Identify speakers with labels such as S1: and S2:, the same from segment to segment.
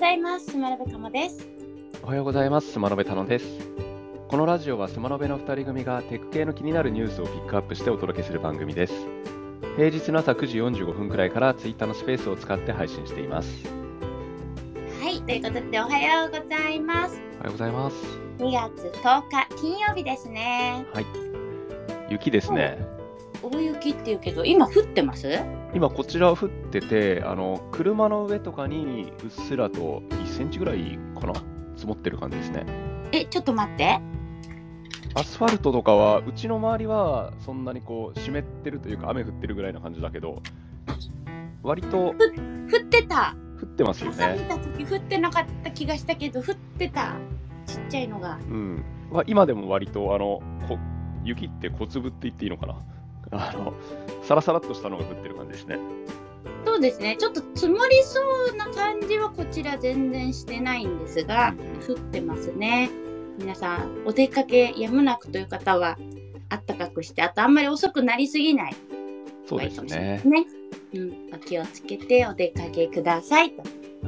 S1: ざいます。スマラベカモです。
S2: おはようございます。スマノベタノです。このラジオはスマノベの2人組がテック系の気になるニュースをピックアップしてお届けする番組です。平日の朝9時45分くらいからツイッターのスペースを使って配信しています。
S1: はい、ということでおはようございます。
S2: おはようございます。
S1: 2月10日金曜日ですね。
S2: はい。雪ですね。
S1: 大雪っていうけど、今降ってます？
S2: 今こちら降ってて、あの車の上とかにうっすらと1センチぐらいかな積もってる感じですね。
S1: え、ちょっと待って。
S2: アスファルトとかは、うちの周りはそんなにこう湿ってるというか雨降ってるぐらいな感じだけど、割と
S1: 降ってた。
S2: 降ってますよね。
S1: 朝見た時降ってなかった気がしたけど、降ってた。ちっちゃいのが。
S2: うん、まあ今でも割とあのこ雪って小粒って言っていいのかなあのサラサラっとしたのが降ってる感じですね。
S1: そうですね。ちょっと積もりそうな感じはこちら全然してないんですが、降ってますね。皆さん、お出かけやむなくという方は、あったかくして、あとあんまり遅くなりすぎない
S2: そうですね。
S1: ね。うん、お気をつけてお出かけくださいと。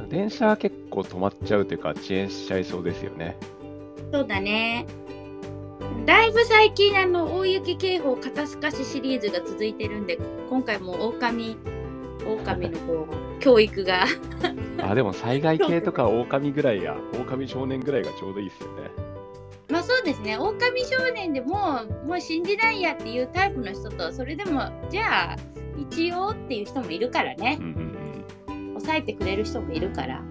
S2: 電車結構止まっちゃうというか遅延しちゃいそうですよね。
S1: そうだね。だいぶ最近あの大雪警報肩透かしシリーズが続いてるんで、今回も狼狼のこう教育が
S2: あでも災害系とか狼ぐらいや狼少年ぐらいがちょうどいいですよね。
S1: まあそうですね。狼少年でももう信じないやっていうタイプの人と、それでもじゃあ一応っていう人もいるからね
S2: うん。うんうん
S1: 抑えてくれる人もいるから。あの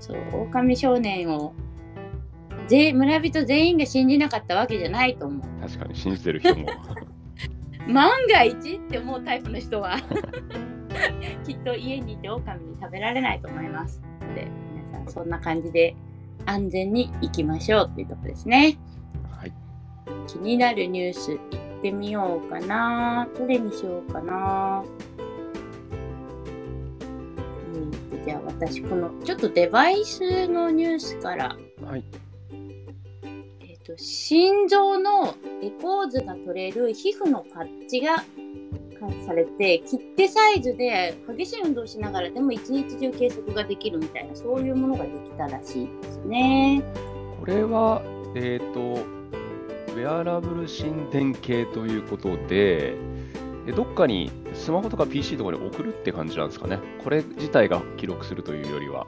S1: そう狼少年を全村人全員が信じなかったわけじゃないと思う。
S2: 確かに信じてる人も。
S1: 万が一って思うタイプの人は きっと家にいて狼に食べられないと思います。で皆さんそんな感じで安全に行きましょうっていうとこですね。
S2: はい。
S1: 気になるニュース行ってみようかな。どれにしようかな。じゃあ私このちょっとデバイスのニュースから
S2: はい。
S1: 心臓のエコー図が取れる皮膚のパッチがされて切手サイズで激しい運動をしながらでも一日中計測ができるみたいなそういうものができたらしいですね。
S2: これは、えっ、と、ウェアラブル心電計ということで、えどっかにスマホとか PC とかに送るって感じなんですかね。これ自体が記録するというよりは。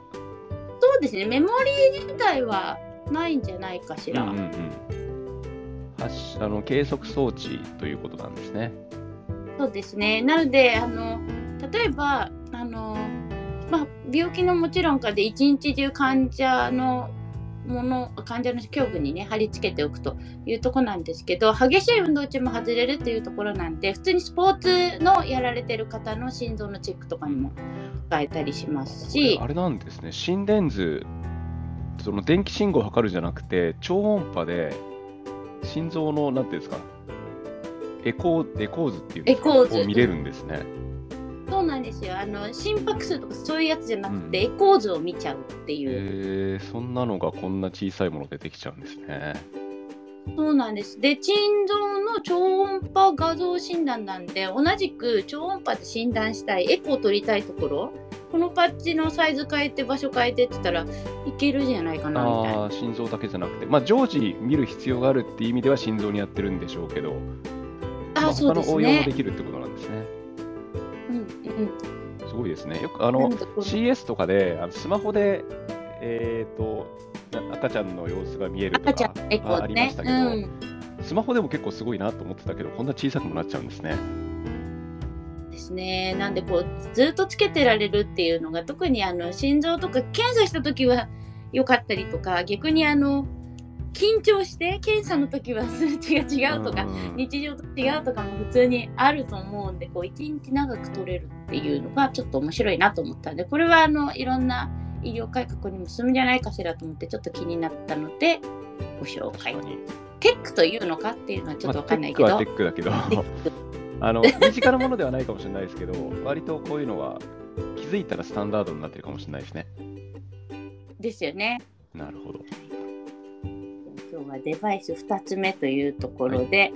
S1: そうですねメモリー自体はないんじゃないかしら。
S2: うんうんうん発しあの計測装置ということなんですね。
S1: そうですね。なので、あの、例えば、あの、まあ、病気のもちろんかで一日中患者のもの、患者の胸部にね、貼り付けておくというところなんですけど、激しい運動中も外れるっていうところなんで、普通にスポーツのやられてる方の心臓のチェックとかにも使えたりします
S2: こ
S1: し
S2: れ、あれなんですね。心電図、その電気信号を測るじゃなくて、超音波で心臓の、なんていうんですか、エコーエコー図っていう
S1: エコー図
S2: を見れるんですね。
S1: そうなんですよ。あの、心拍数とかそういうやつじゃなくて、
S2: うん
S1: エコー図を見ちゃうっていう。
S2: えー、そんなのがこんな小さいもの出てきちゃうんですね。
S1: そうなんです。で、心臓の超音波画像診断なんで、同じく超音波で診断したい、エコー取りたいところ、このパッチのサイズ変えて、場所変えてって言ったらいけるじゃないかな、みたいな。
S2: ああ、心臓だけじゃなくて、まあ、常時見る必要があるっていう意味では心臓にやってるんでしょうけど、ま
S1: あ、
S2: あ、
S1: そうです
S2: 他の応用もで
S1: ね。
S2: きるってことなんですね。
S1: うんうん。
S2: すごいですね。よくあの CS とかであのスマホで、えー、とな赤ちゃんの様子が見えるとか
S1: 赤ちゃん、エコ
S2: ありまし。たけど、
S1: うん。
S2: スマホでも結構すごいなと思ってたけど、こんな小さくもなっちゃうんですね。
S1: ですね。なんでこう、ずっとつけてられるっていうのが、特にあの、心臓とか検査した時は良かったりとか、逆にあの、緊張して検査の時は数値が違うとか、
S2: うん
S1: 日常と違うとかも普通にあると思うんでこう一日長く取れるっていうのがちょっと面白いなと思ったんでこれはあのいろんな医療改革にも進むんじゃないかしらと思ってちょっと気になったのでご紹介。テックというのかっていうのはちょっとわかんないけど、
S2: まあテックはテックだけど、あの身近なものではないかもしれないですけど、割とこういうのは気づいたらスタンダードになってるかもしれないですね。
S1: ですよね
S2: なるほど。
S1: 今日はデバイス2つ目というところで、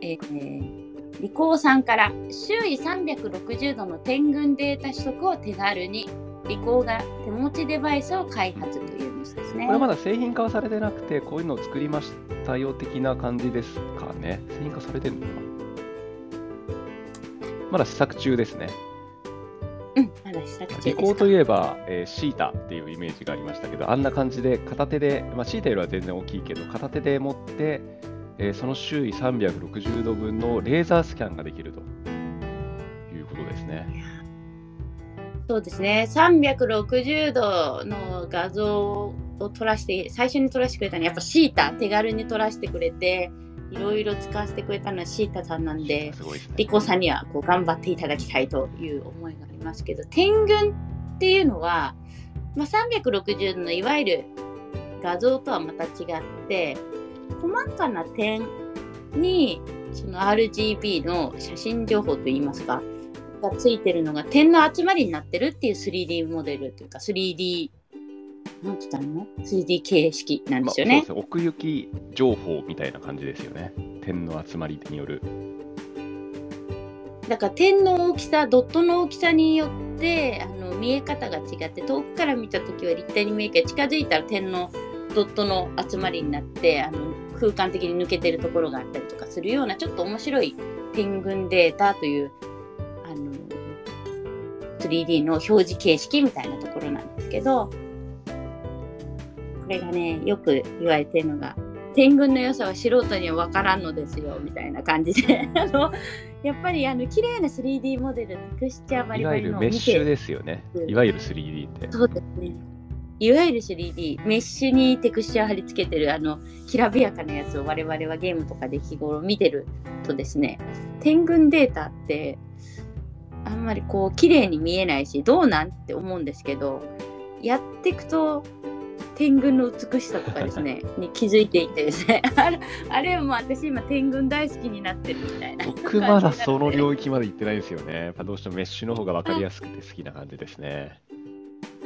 S1: えーリコーさんから周囲360度の点群データ取得を手軽にリコーが手持ちデバイスを開発というニュースですね。
S2: これまだ製品化はされてなくて、こういうのを作りましたよ的な感じですかね。製品化されてるのかなまだ試作中ですね。
S1: うん、まだ試作中ですか。
S2: リコーといえば、えーシータっていうイメージがありましたけど、あんな感じで片手で、まあ、シータよりは全然大きいけど、片手で持って、えーその周囲360度分のレーザースキャンができるということですね。
S1: そうですね。360度の画像を撮らして、最初に撮らせてくれたのはやっぱシータ、手軽に撮らせてくれて、いろいろ使わせてくれたのはシータさんなんで。リコさんにはこう頑張っていただきたいという思いがありますけど点群っていうのは、まあ、360度のいわゆる画像とはまた違って細かな点にその RGB の写真情報といいますかがついてるのが点の集まりになってるっていう 3D モデルというか 3D なんて言ったの？3D 形式なんですよね。
S2: まあそうですね奥行き情報みたいな感じですよね。点の集まりによる。
S1: だから点の大きさドットの大きさによってあの見え方が違って遠くから見た時は立体に見えるけど近づいたら点のドットの集まりになってあの空間的に抜けてるところがあったりとかするようなちょっと面白い点群データというあの 3D の表示形式みたいなところなんですけどこれがねよく言われてるのが点群の良さは素人には分からんのですよみたいな感じで。あのやっぱりあの綺麗な 3D モデルテクスチャーバリ
S2: いわゆる
S1: バリのを見
S2: メッシュ
S1: て
S2: ですよね。
S1: う。ん。
S2: いわゆる 3D って。
S1: そうですね。いわゆる 3D メッシュにテクスチャー貼り付けてるあのきらびやかなやつを我々はゲームとかで日頃見てるとですね点群データってあんまりこう綺麗に見えないしどうなんって思うんですけどやっていくと点群の美しさとかですね に気づいていてですねあれあれもう私今点群大好きになってるみたいな
S2: 僕まだその領域まで行ってないんですよね。やっぱどうしてもメッシュの方が分かりやすくて好きな感じですね。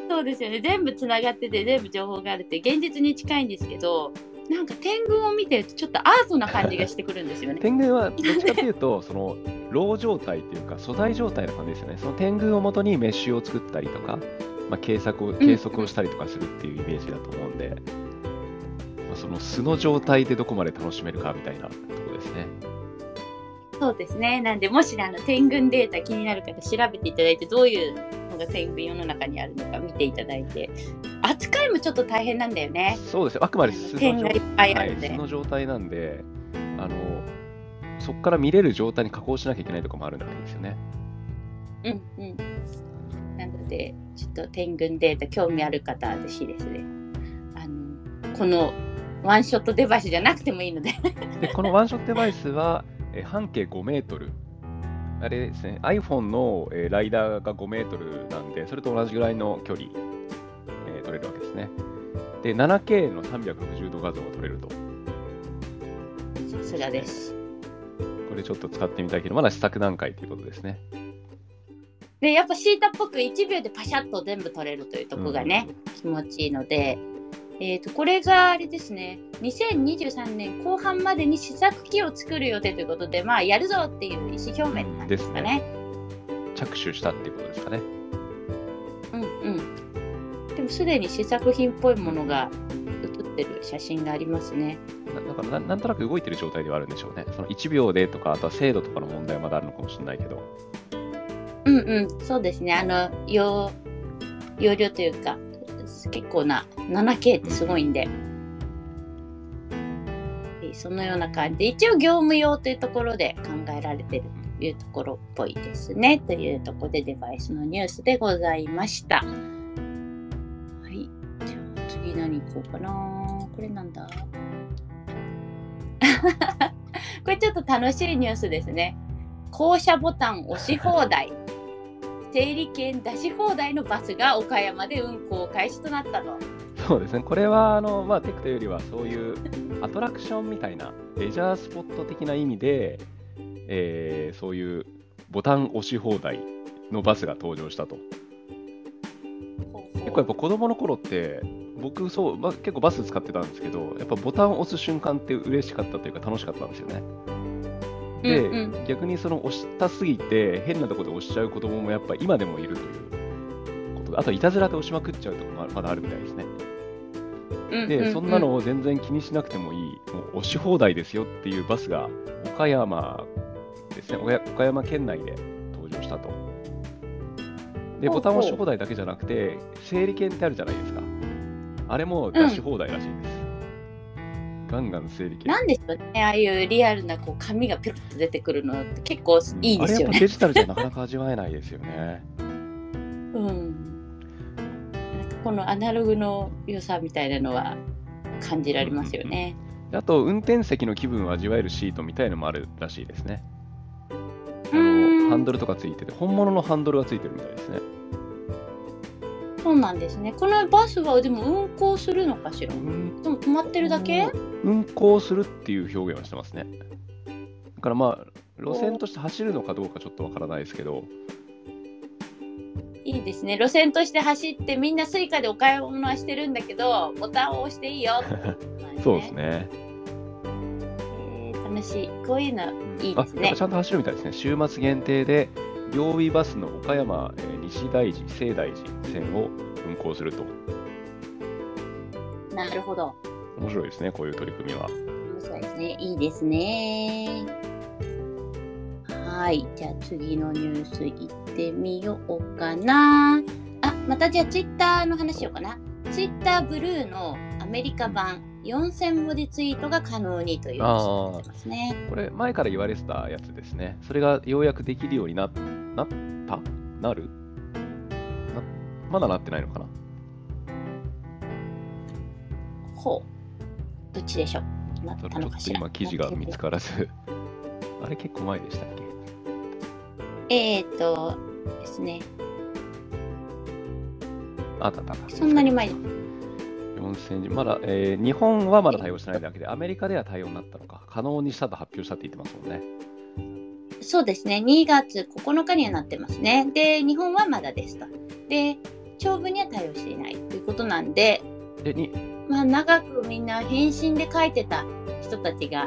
S1: そうですよね全部つながってて全部情報があるって現実に近いんですけどなんか点群を見てちょっとアートな感じがしてくるんですよね。
S2: 天群はどっちかというと、そのロー状態っていうか、素材状態の感じですよね。その天群をもとにメッシュを作ったりとか、まあ、計測を計測をしたりとかするっていうイメージだと思うんで、まあ、その素の状態でどこまで楽しめるかみたいなところですね。
S1: そうですねなんでもしあの点群データ気になる方調べていただいてどういうのが点群世の中にあるのか見ていただいて扱いもちょっと大変なんだよね。
S2: そうですね。あくまで素の状
S1: 点がいっぱいあ
S2: はい、
S1: るんで、
S2: 素の状態なんで、あの、そこから見れる状態に加工しなきゃいけないとかもあるわけですよね。
S1: うんうん。なので、ちょっと点群データ興味ある方はぜひですね、あの、このワンショットデバイスじゃなくてもいいので、
S2: で、このワンショットデバイスは、えー半径5メートル。あれですね、iPhone の、えーライダーが5メートルなんで、それと同じぐらいの距離、えー取れるわけですね。で、7K の360度画像が撮れると。
S1: さすがです。
S2: これちょっと使ってみたいけど、まだ試作段階ということですね。
S1: で、やっぱシータっぽく1秒でパシャッと全部撮れるというところがね、気持ちいいので、えー、とこれがあれですね2023年後半までに試作機を作る予定ということでまあやるぞっていう意思表明なんですかね。
S2: 着手したっていうことですかね。
S1: うんうん。でもすでに試作品っぽいものが写ってる写真がありますね。
S2: なだからな、なんとなく動いてる状態ではあるんでしょうね。その1秒でとか、あとは精度とかの問題はまだあるのかもしれないけど。
S1: うんうん、そうですね。あの容容量というか結構な 7K ってすごいんで。そのような感じ。で一応業務用というところで考えられてるというところっぽいですね。というところでデバイスのニュースでございました。はい。じゃあ次何行こうかな。これなんだ？これちょっと楽しいニュースですね。降車ボタン押し放題整理券出し放題のバスが岡山で運行開始となったと
S2: そうですね。これは、あの、まあ、テクというよりは、そういうアトラクションみたいな、レジャースポット的な意味で、えーそういうボタン押し放題のバスが登場したと。結構やっぱ子供の頃って、僕そう、まあ、結構バス使ってたんですけど、やっぱボタンを押す瞬間って嬉しかったというか楽しかったんですよね。で、
S1: うんうん
S2: 逆にその押したすぎて変なところで押しちゃう子供もやっぱ今でもいるということあといたずらで押しまくっちゃうとかままだあるみたいですね。で、
S1: うんうう
S2: そんなのを全然気にしなくてもいい、もう押し放題ですよっていうバスが岡山ですね、岡山県内で登場したと。で、ボタン押し放題だけじゃなくて、整理券ってあるじゃないですか。あれも出し放題らしいです。ガンガン整理券。
S1: なんでしょうね、ああいうリアルなこう紙がピロッと出てくるのって結構いいですよね。
S2: あれやっぱデジタルじゃなかなか味わえないですよね。
S1: うん。このアナログの良さみたいなのは感じられますよね。
S2: であと、運転席の気分を味わえるシートみたいのもあるらしいですね。ハンドルとかついてて、本物のハンドルがついてるみたいですね。
S1: そうなんですね。このバスはでも運行するのかしら？で
S2: 運
S1: も止まってるだけ？
S2: 運行するっていう表現をしてますね。だからまあ、路線として走るのかどうかちょっとわからないですけど、
S1: いいですね。路線として走ってみんなスイカでお買い物はしてるんだけど、ボタンを押していいよってことなん
S2: そうです。ね。
S1: えー楽しい。こういうのいい
S2: あ、
S1: ですね
S2: ち。ゃんと走るみたいですね。週末限定で、両備バスの岡山、えー西大寺、西大寺線を運行すると。
S1: なるほど。
S2: 面白いですね、こういう取り組みは。
S1: 面白いですね。いいですね。はい。じゃあ次のニュースいってみようかな。あ、またじゃあツイッターの話しようかな。ツイッターブルーのアメリカ版4000文字ツイートが可能にというてますね。
S2: これ、前から言われてたやつですね。それがようやくできるようにななったなる？なまだなってないのかな？
S1: ほう。どっちでしょう？なっ
S2: ちょ
S1: たのかしら？
S2: っと今、記事が見つからず。あれ、結構前でしたっけ？
S1: えーっとですね。
S2: あったあった。
S1: そんなに前で
S2: 4000字。まだ、えー日本はまだ対応してないだけで、アメリカでは対応になったのか。可能にしたと発表したって言ってますもんね。
S1: そうですね。2月9日にはなってますね。で、日本はまだですと。で、長文には対応していないということなんで、
S2: で、に、
S1: まあ、長くみんな返信で書いてた人たちが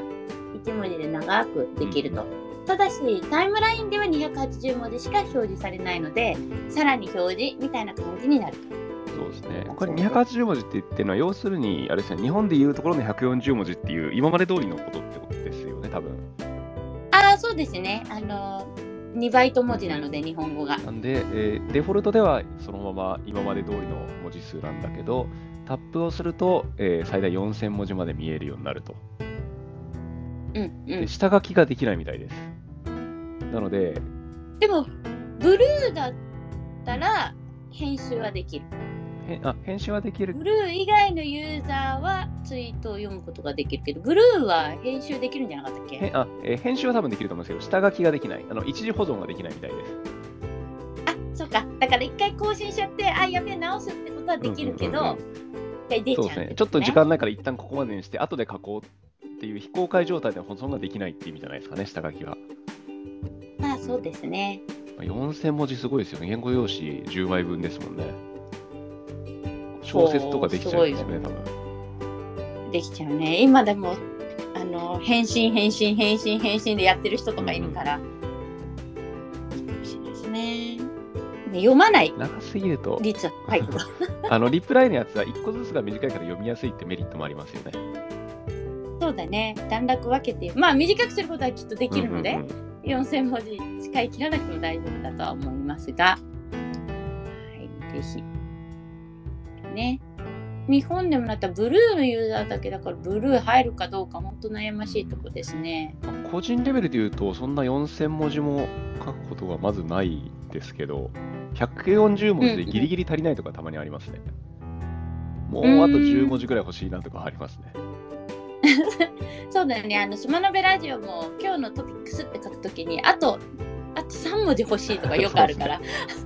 S1: 1文字で長くできると。ただし、タイムラインでは280文字しか表示されないので、さらに表示みたいな感じになると。
S2: そうですね。これ280文字って言ってるのは、要するに、あれですね、日本でいうところの140文字っていう、今まで通りのことってことですよね、多分。
S1: そうですね。あの、2バイト文字なので、日本語が。
S2: なんで、えーデフォルトではそのまま今まで通りの文字数なんだけど、タップをすると、えー最大4000文字まで見えるようになると。
S1: うんう
S2: で
S1: ん。
S2: 下書きができないみたいです。なので、
S1: でも、ブルーだったら編集はできる。
S2: へあ編集はできる
S1: ブルー以外のユーザーはツイートを読むことができるけど、ブルーは編集できるんじゃなかったっけ？
S2: へあ、えー編集は多分できると思うんですけど、下書きができない。あの一時保存ができないみたいです。
S1: あ、そうか。だから一回更新しちゃって、あ、やべえ、直すってことはできるけど、一回出ち
S2: そうですね。ちょっと時間ないから一旦ここまでにして、後で書こうっていう非公開状態では保存ができないっていう意味じゃないですかね、下書きは。
S1: まあそうですね。
S2: まあ4000文字すごいですよね。言語用紙10枚分ですもんね。小説とかできちゃうんですよね、多分。
S1: できちゃうね。今でも、あの、返信、返信、返信、返信でやってる人とかいるから、いいかもしれないですね。ね読まない
S2: 長すぎると、
S1: 率は高いけど。
S2: あのリプライのやつは1個ずつが短いから読みやすいってメリットもありますよね。
S1: そうだね。段落分けて、まあ短くすることはきっとできるので、
S2: うんうんうん
S1: 4000文字使い切らなくても大丈夫だとは思いますが、はい、ぜひ。ね。日本でもなったらブルーのユーザーだけだからブルー入るかどうか本当悩ましいとこですね。
S2: まあ個人レベルで言うと、そんな4000文字も書くことはまずないですけど、140文字でギリギリ足りないとかたまにありますね。もうあと10文字ぐらい欲しいなとかありますね。
S1: そうだよね。あの、島のべラジオも今日のトピックスって書くときに、あと、あと3文字欲しいとかよくあるから。そ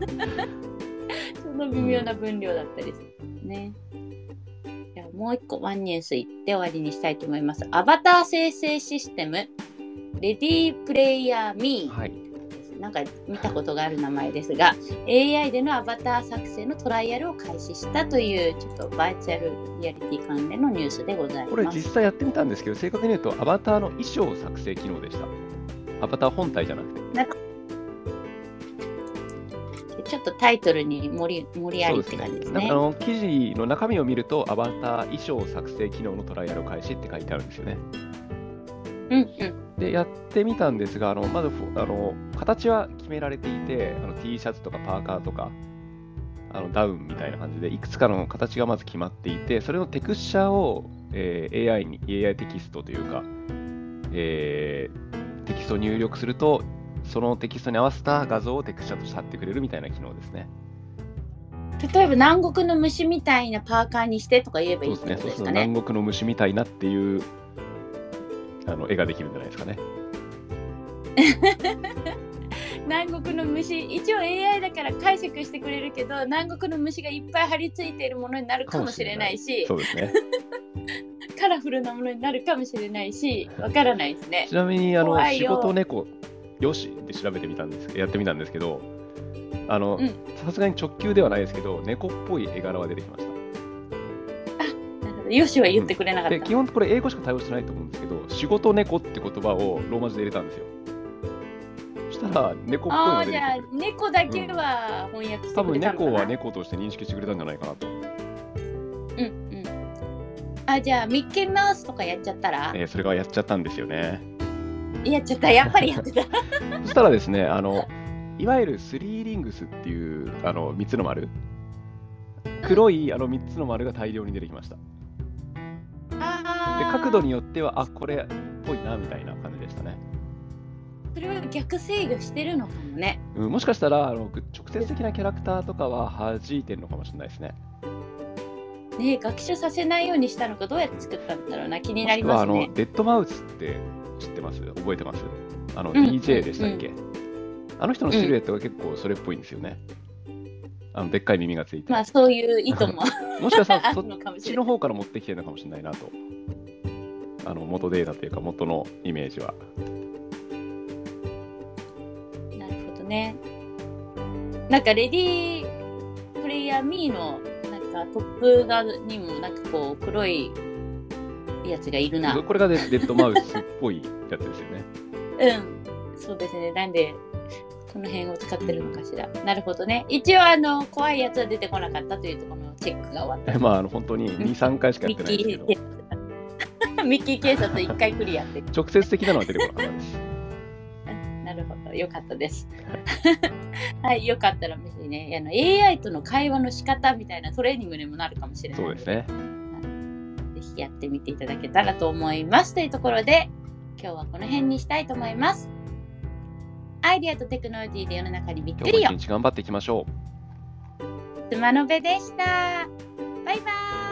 S1: の微妙な分量だったりするね。じゃあもう一個ワンニュース言って終わりにしたいと思います。アバター生成システム、レディープレイヤーミー。
S2: はい。
S1: なんか見たことがある名前ですが、AI でのアバター作成のトライアルを開始したという、ちょっとバーチャルリアリティ関連のニュースでございます。
S2: これ実際やってみたんですけど、正確に言うとアバターの衣装作成機能でした。アバター本体じゃなくて。
S1: ちょっとタイトルに盛り盛りありって感じですね。
S2: あの記事の中身を見ると、アバター衣装作成機能のトライアル開始って書いてあるんですよね。
S1: うんうん。
S2: で、やってみたんですが、あのまずあの形は決められていて、あの T シャツとかパーカーとか、あのダウンみたいな感じで、いくつかの形がまず決まっていて、それのテクスチャーを、えー AI に、AI テキストというか、えーテキストを入力すると、そのテキストに合わせた画像をテクスチャーとして貼ってくれるみたいな機能ですね。
S1: 例えば南国の虫みたいなパーカーにしてとか言えばいい
S2: ですね。そう
S1: ですかね。
S2: 南国の虫みたいなっていうあの絵ができるんじゃないですかね。
S1: 南国の虫一応 AI だから解釈してくれるけど南国の虫がいっぱい張り付いているものになるかもしれないし
S2: そうですね。
S1: カラフルなものになるかもしれないしわからないですね
S2: ち。なみにあの仕事猫よしって調べてみたんですやってみたんですけど、あの
S1: うん
S2: さすがに直球ではないですけど、猫っぽい絵柄は出てきました。
S1: なるほどよしは言ってくれなかった。
S2: で基本これ英語しか対応してないと思うんですけど、仕事猫って言葉をローマ字で入れたんですよ。そしたら猫っぽいの
S1: ああじゃあ。猫だけは翻訳して
S2: 多分
S1: くれたのかな。
S2: 猫は猫として認識してくれたんじゃないかなと。
S1: うんうん。あじゃあミッキーマウスとかやっちゃったら、
S2: えーそれがやっちゃったんですよね。
S1: やっちゃったやっぱりやってた。
S2: そしたらですね、あのいわゆるスリーリングスっていうあの3つの丸、黒いあの3つの丸が大量に出てきました。で
S1: ああ
S2: 角度によっては、あこれっぽいなみたいな感じでしたね。
S1: それは逆制御してるのかもね。
S2: うん、もしかしたらあの直接的なキャラクターとかは弾いてるのかもしれないですね。
S1: ねえ学習させないようにしたのかどうやって作ったんだろうな気になりますね
S2: の。デッドマウスって知ってます？覚えてます？あの、
S1: うん
S2: DJ でしたっけ、あの人のシルエットが結構それっぽいんですよね。あのでっかい耳がついて。
S1: まあそういう意図も
S2: もしかした
S1: あ
S2: らそっ。ちの方から持ってきてるのかもしれないなと。あの元データというか元のイメージは。
S1: なるほどね。なんかレディープレイヤー Me のなんかトップ側にもなんかこう黒いやつがいるな。
S2: これがデデッドマウスっぽいやつですよね。
S1: うん。そうですね。なんでこの辺を使ってるのかしら。なるほどね。一応あの怖いやつは出てこなかったというところのチェックが終わった。
S2: まああの本当に2、3回しかや
S1: ミッキ
S2: ってないですけど
S1: ー、ミッキー警察1回クリアって。
S2: 直接的なのは出てこなかったです。
S1: なるほど、よかったです。はい、よかったら、もしね、あの AI との会話の仕方みたいなトレーニングにもなるかもしれないの
S2: そうですね。
S1: ぜひやってみていただけたらと思います。というところで、今日はこの辺にしたいと思います。アイデアとテクノロジーで世の中にびっくりよ
S2: 今日も一。日頑張っていきましょう。
S1: つまのべでした。バイバイ。